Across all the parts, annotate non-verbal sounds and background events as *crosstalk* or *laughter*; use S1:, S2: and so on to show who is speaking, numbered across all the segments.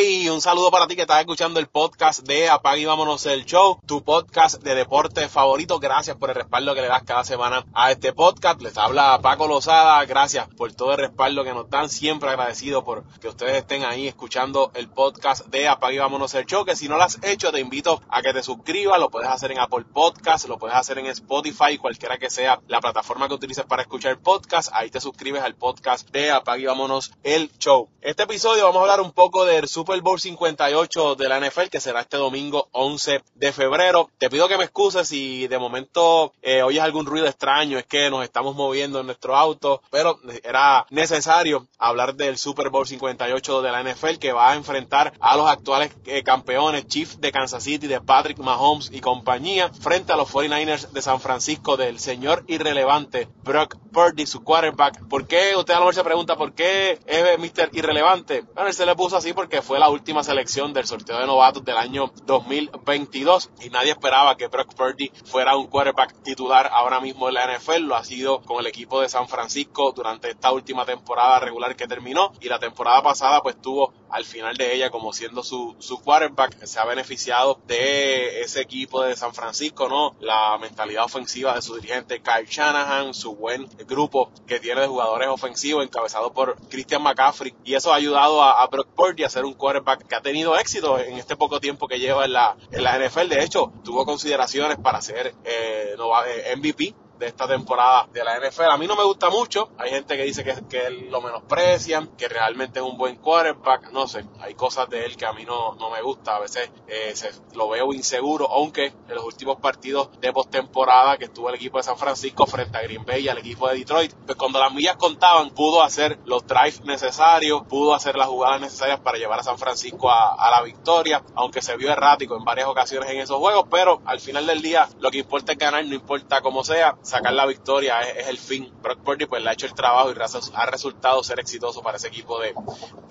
S1: Hey, un saludo para ti que estás escuchando el podcast de Apague y Vámonos el Show, tu podcast de deporte favorito. Gracias por el respaldo que le das cada semana a este podcast. Les habla Paco Lozada. Gracias por todo el respaldo que nos dan. Siempre agradecido por que ustedes estén ahí escuchando el podcast de Apague y Vámonos el Show. Que si no lo has hecho, te invito a que te suscribas. Lo puedes hacer en Apple Podcast, lo puedes hacer en Spotify, cualquiera que sea la plataforma que utilices para escuchar podcast. Ahí te suscribes al podcast de Apague y Vámonos el Show. Este episodio vamos a hablar un poco del Super Bowl 58 de la NFL, que será este domingo 11 de febrero. Te pido que me excuses si de momento eh, oyes algún ruido extraño, es que nos estamos moviendo en nuestro auto, pero era necesario hablar del Super Bowl 58 de la NFL, que va a enfrentar a los actuales eh, campeones Chiefs de Kansas City, de Patrick Mahomes y compañía, frente a los 49ers de San Francisco del señor irrelevante Brock Purdy, su quarterback. ¿Por qué? Usted a lo mejor se pregunta, ¿por qué es Mr. Irrelevante? Bueno, él se le puso así porque fue la última selección del sorteo de novatos del año 2022 y nadie esperaba que Brock Purdy fuera un quarterback titular ahora mismo en la NFL. Lo ha sido con el equipo de San Francisco durante esta última temporada regular que terminó y la temporada pasada pues tuvo al final de ella como siendo su, su quarterback. Se ha beneficiado de ese equipo de San Francisco, ¿no? La mentalidad ofensiva de su dirigente Kyle Shanahan, su buen grupo que tiene de jugadores ofensivos encabezado por Christian McCaffrey y eso ha ayudado a, a Brock Purdy a ser un quarterback que ha tenido éxito en este poco tiempo que lleva en la, en la NFL. De hecho, tuvo consideraciones para ser eh, eh MVP de esta temporada de la NFL. A mí no me gusta mucho. Hay gente que dice que, que lo menosprecian, que realmente es un buen quarterback. No sé, hay cosas de él que a mí no, no me gusta. A veces eh, se, lo veo inseguro, aunque en los últimos partidos de postemporada que estuvo el equipo de San Francisco frente a Green Bay y al equipo de Detroit, pues cuando las millas contaban, pudo hacer los drives necesarios, pudo hacer las jugadas necesarias para llevar a San Francisco a, a la victoria, aunque se vio errático en varias ocasiones en esos juegos, pero al final del día lo que importa es ganar, no importa cómo sea sacar la victoria es, el fin. Brock Purdy pues le ha hecho el trabajo y ha resultado ser exitoso para ese equipo de,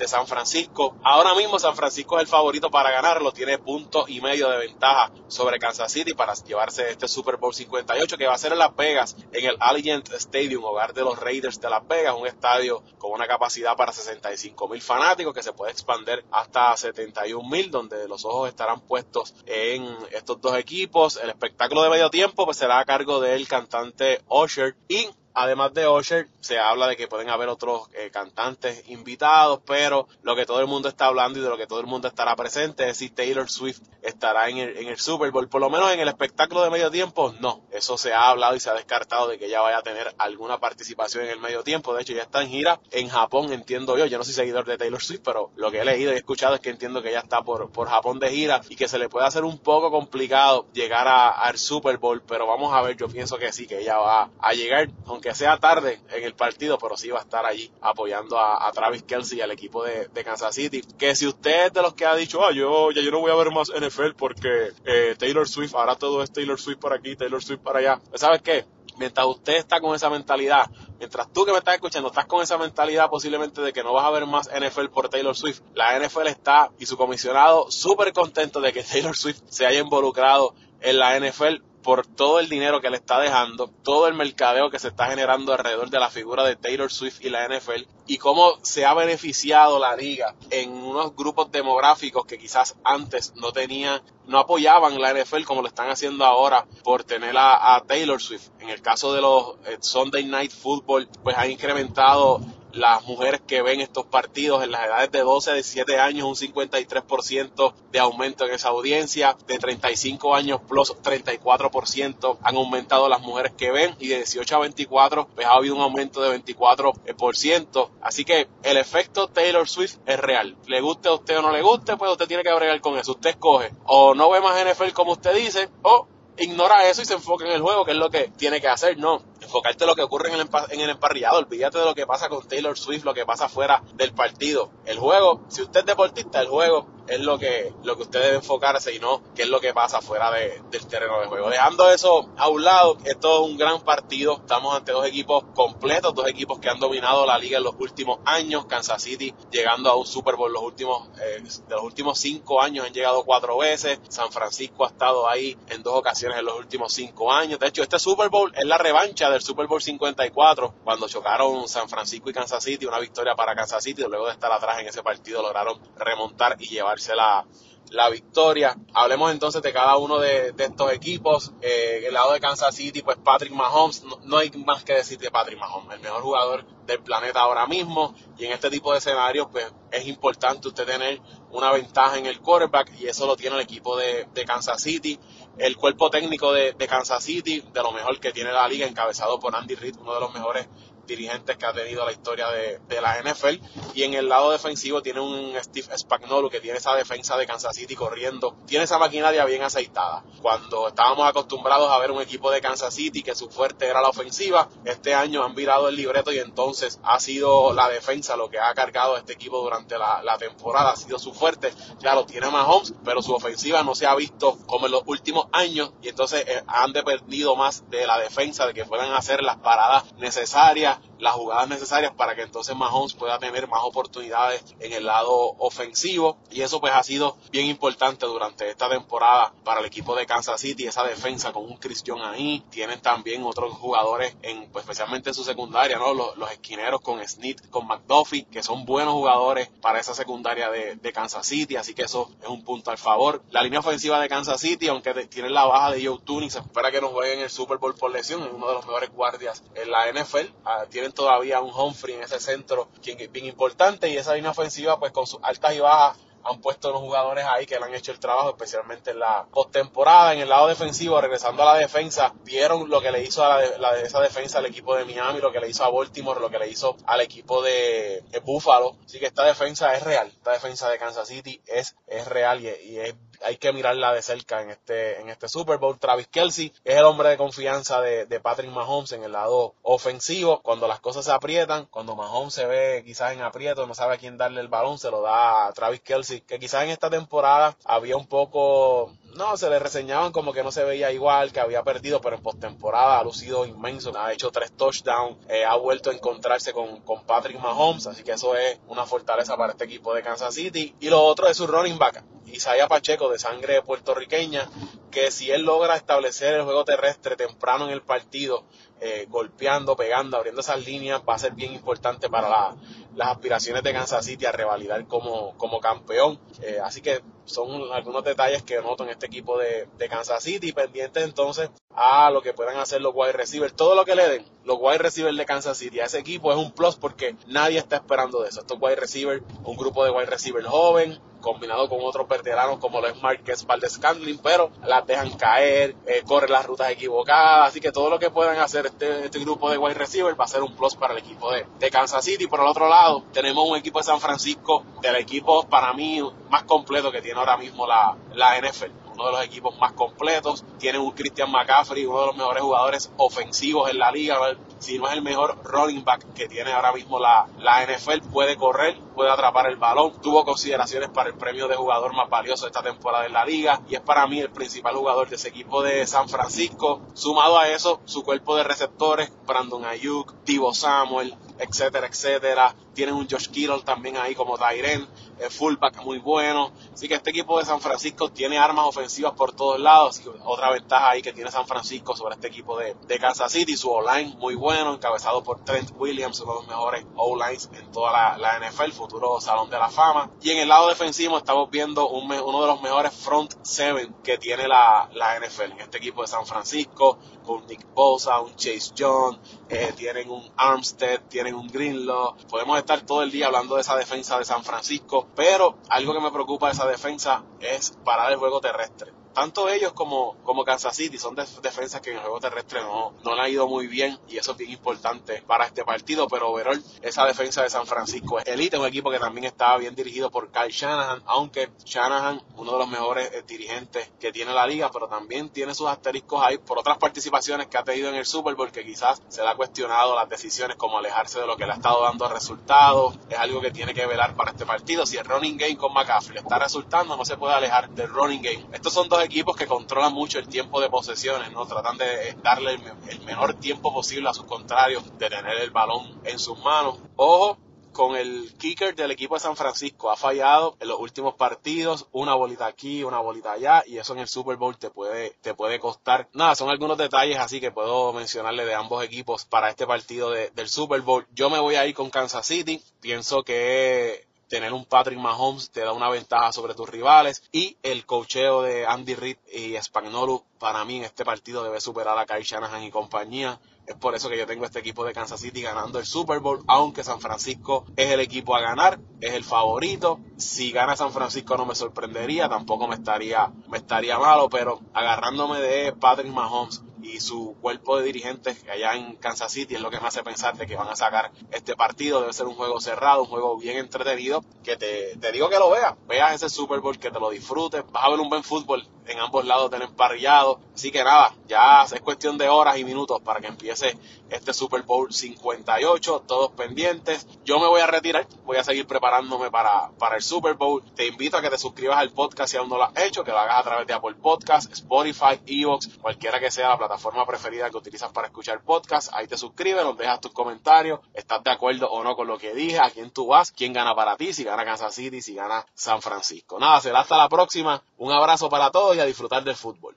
S1: San Francisco. Ahora mismo San Francisco es el favorito para ganarlo, tiene punto y medio de ventaja sobre Kansas City para llevarse este Super Bowl 58 que va a ser en Las Vegas, en el Allegiant Stadium, hogar de los Raiders de Las Vegas, un estadio con una capacidad para 65 mil fanáticos que se puede expander hasta 71 mil, donde los ojos estarán puestos en estos dos equipos. El espectáculo de medio tiempo pues será a cargo del cantante cantante Usher y Además de Usher, se habla de que pueden haber otros eh, cantantes invitados, pero lo que todo el mundo está hablando y de lo que todo el mundo estará presente es si Taylor Swift estará en el, en el Super Bowl. Por lo menos en el espectáculo de medio tiempo, no. Eso se ha hablado y se ha descartado de que ella vaya a tener alguna participación en el medio tiempo. De hecho, ya está en gira en Japón, entiendo yo. Yo no soy seguidor de Taylor Swift, pero lo que he leído y he escuchado es que entiendo que ella está por, por Japón de gira y que se le puede hacer un poco complicado llegar al Super Bowl, pero vamos a ver, yo pienso que sí, que ella va a llegar, aunque que sea tarde en el partido, pero sí va a estar allí apoyando a, Travis Kelsey y al equipo de, Kansas City. Que si usted es de los que ha dicho, ah, yo ya yo no voy a ver más NFL porque eh, Taylor Swift, ahora todo es Taylor Swift por aquí, Taylor Swift para allá. ¿Sabes qué? Mientras usted está con esa mentalidad, mientras tú que me estás escuchando estás con esa mentalidad posiblemente de que no vas a ver más NFL por Taylor Swift, la NFL está y su comisionado súper contento de que *laughs* Taylor Swift se haya involucrado en la NFL por todo el dinero que le está dejando, todo el mercadeo que se está generando alrededor de la figura de Taylor Swift y la NFL y cómo se ha beneficiado la liga en unos grupos demográficos que quizás antes no tenían, no apoyaban la NFL como lo están haciendo ahora por tener a, Taylor Swift. En el caso de los eh, Sunday Night Football, pues ha incrementado las mujeres que ven estos partidos en las edades de 12 a 17 años, un 53% de aumento en esa audiencia, de 35 años plus 34% han aumentado las mujeres que ven y de 18 a 24 pues ha habido un aumento de 24%. Así que el efecto Taylor Swift es real. Le guste a usted o no le guste, pues usted tiene que bregar con eso. Usted escoge o no ve más NFL como usted dice o ignora eso y se enfoca en el juego, que es lo que tiene que hacer, no. Enfocarte en lo que ocurre en el, en el emparrillado, olvídate de lo que pasa con Taylor Swift, lo que pasa fuera del partido. El juego, si usted es deportista, el juego es lo que, lo que usted debe enfocarse y no qué es lo que pasa fuera de, del terreno de juego. Dejando eso a un lado, esto es un gran partido. Estamos ante dos equipos completos, dos equipos que han dominado la liga en los últimos años. Kansas City llegando a un Super Bowl los últimos, eh, de los últimos cinco años han llegado cuatro veces. San Francisco ha estado ahí en dos ocasiones en los últimos cinco años. De hecho, este Super Bowl es la revancha del Super Bowl 54 cuando chocaron San Francisco y Kansas City, una victoria para Kansas City. Luego de estar atrás en ese partido lograron remontar y la, la victoria. Hablemos entonces de cada uno de, estos equipos. Eh, el lado de Kansas City, pues Patrick Mahomes, no, hay más que decir de Patrick Mahomes, el mejor jugador del planeta ahora mismo. Y en este tipo de escenarios, pues es importante usted tener una ventaja en el quarterback y eso lo tiene el equipo de, Kansas City. El cuerpo técnico de, de, Kansas City, de lo mejor que tiene la liga, encabezado por Andy Reid, uno de los mejores dirigentes que ha tenido la historia de, la NFL. Y en el lado defensivo tiene un Steve Spagnuolo que tiene esa defensa de Kansas City corriendo. Tiene esa maquinaria bien aceitada. Cuando estábamos acostumbrados a ver un equipo de Kansas City que su fuerte era la ofensiva, este año han virado el libreto y entonces ha sido la defensa lo que ha cargado este equipo durante la, temporada. Ha sido su fuerte. Claro, tiene Mahomes, pero su ofensiva no se ha visto como en los últimos años y entonces eh, han dependido más de la defensa, de que puedan hacer las paradas necesarias las jugadas necesarias para que entonces Mahomes pueda tener más oportunidades en el lado ofensivo. Y eso pues ha sido bien importante durante esta temporada para el equipo de Kansas City esa defensa con un Christian ahí. Tienen también otros jugadores en pues especialmente en su secundaria no los, esquineros con Smith con McDuffie que son buenos jugadores para esa secundaria de, Kansas City. Así que eso es un punto al favor. La línea ofensiva de Kansas City aunque tienen la baja de Joe Tuning se espera que nos jueguen el Super Bowl por lesión. Es uno de los mejores guardias en la NFL ah, tienen todavía un Humphrey en ese centro quien es bien importante y esa línea ofensiva pues con sus altas y bajas han puesto unos jugadores ahí que le han hecho el trabajo, especialmente en la postemporada. En el lado defensivo, regresando a la defensa, vieron lo que le hizo a la, esa defensa al equipo de Miami, lo que le hizo a Baltimore, lo que le hizo al equipo de, Buffalo. Así que esta defensa es real. Esta defensa de Kansas City es, es real y es hay que mirarla de cerca en este, en este Super Bowl. Travis Kelsey es el hombre de confianza de, Patrick Mahomes en el lado ofensivo. Cuando las cosas se aprietan, cuando Mahomes se ve quizás en aprieto, no sabe a quién darle el balón, se lo da a Travis Kelsey, que quizás en esta temporada había un poco, no, se le reseñaban como que no se veía igual, que había perdido, pero en postemporada ha lucido inmenso, ha hecho tres touchdowns, eh, ha vuelto a encontrarse con, con Patrick Mahomes, así que eso es una fortaleza para este equipo de Kansas City. Y lo otro es su running back, Isaiah Pacheco de sangre puertorriqueña, que si él logra establecer el juego terrestre temprano en el partido, eh, golpeando, pegando, abriendo esas líneas, va a ser bien importante para las aspiraciones de Kansas City a revalidar como, como campeón. Eh, así que son algunos detalles que noto en este equipo de, de, Kansas City, pendientes entonces a lo que puedan hacer los wide receivers. Todo lo que le den, los wide receivers de Kansas City a ese equipo es un plus porque nadie está esperando de eso. Estos wide receivers, un grupo de wide receivers joven, combinado con otros veteranos como los Marquez Valdez pero las dejan caer, eh, corren las rutas equivocadas, así que todo lo que puedan hacer este, este grupo de wide receivers va a ser un plus para el equipo de, de, Kansas City. Por el otro lado, tenemos un equipo de San Francisco, del equipo para mí más completo que tiene ahora mismo la, la NFL uno de los equipos más completos. Tienen un Christian McCaffrey, uno de los mejores jugadores ofensivos en la liga. Si no es el mejor running back que tiene ahora mismo la, la NFL, puede correr, puede atrapar el balón. Tuvo consideraciones para el premio de jugador más valioso de esta temporada en la liga y es para mí el principal jugador de ese equipo de San Francisco. Sumado a eso, su cuerpo de receptores, Brandon Ayuk, Divo Samuel, etcétera, etcétera. Tienen un Josh Kittle también ahí como Tyren, fullback muy bueno. Así que este equipo de San Francisco tiene armas ofensivas por todos lados. otra ventaja ahí que tiene San Francisco sobre este equipo de, de Kansas City. Su O-line muy bueno, encabezado por Trent Williams, uno de los mejores O-lines en toda la, la, NFL, futuro Salón de la Fama. Y en el lado defensivo estamos viendo un, uno de los mejores front seven que tiene la, la NFL. En este equipo de San Francisco, con Nick Bosa, un Chase John, eh, tienen un Armstead, tienen un Greenlaw. Podemos estar todo el día hablando de esa defensa de San Francisco, pero algo que me preocupa de esa defensa es parar el juego terrestre tanto ellos como, como Kansas City son defensas que en el juego terrestre no, no le ha ido muy bien y eso es bien importante para este partido, pero overall esa defensa de San Francisco es elite, un equipo que también estaba bien dirigido por Kyle Shanahan, aunque Shanahan, uno de los mejores eh, dirigentes que tiene la liga, pero también tiene sus asteriscos ahí por otras participaciones que ha tenido en el Super Bowl que quizás se le ha cuestionado las decisiones como alejarse de lo que le ha estado dando resultados, es algo que tiene que velar para este partido, si el running game con McCaffrey está resultando, no se puede alejar del running game. Estos son dos equipos que controlan mucho el tiempo de posesiones, ¿no? Tratan de darle el, el menor tiempo posible a sus contrarios de tener el balón en sus manos. Ojo, con el kicker del equipo de San Francisco. Ha fallado en los últimos partidos, una bolita aquí, una bolita allá, y eso en el Super Bowl te puede, te puede costar. Nada, son algunos detalles así que puedo mencionarle de ambos equipos para este partido del Super Bowl. Yo me voy a ir con Kansas City. Pienso que tener un Patrick Mahomes te da una ventaja sobre tus rivales y el cocheo de Andy Reid y Spagnolo para mí en este partido debe superar a Kyle Shanahan y compañía. Es por eso que yo tengo este equipo de Kansas City ganando el Super Bowl, aunque San Francisco es el equipo a ganar, es el favorito. Si gana San Francisco no me sorprendería, tampoco me estaría, me estaría malo, pero agarrándome de Patrick Mahomes y su cuerpo de dirigentes allá en Kansas City es lo que me hace pensar de que van a sacar este partido. Debe ser un juego cerrado, un juego bien entretenido, que te, te digo que lo veas, veas ese Super Bowl, que te lo disfrutes, vas a ver un buen fútbol en ambos lados del emparrillado. Así que nada, ya es cuestión de horas y minutos para que empiece este Super Bowl 58, todos pendientes. Yo me voy a retirar, voy a seguir preparándome para, para el Super Bowl. Te invito a que te suscribas al podcast si aún no lo has hecho, que lo hagas a través de Apple Podcast, Spotify, Evox, cualquiera que sea la plataforma preferida que utilizas para escuchar podcast. Ahí te suscribes, nos dejas tus comentarios, estás de acuerdo o no con lo que dije, a quién tú vas, quién gana para ti, si gana Kansas City, si gana San Francisco. Nada, será hasta la próxima. Un abrazo para todos y a disfrutar del fútbol.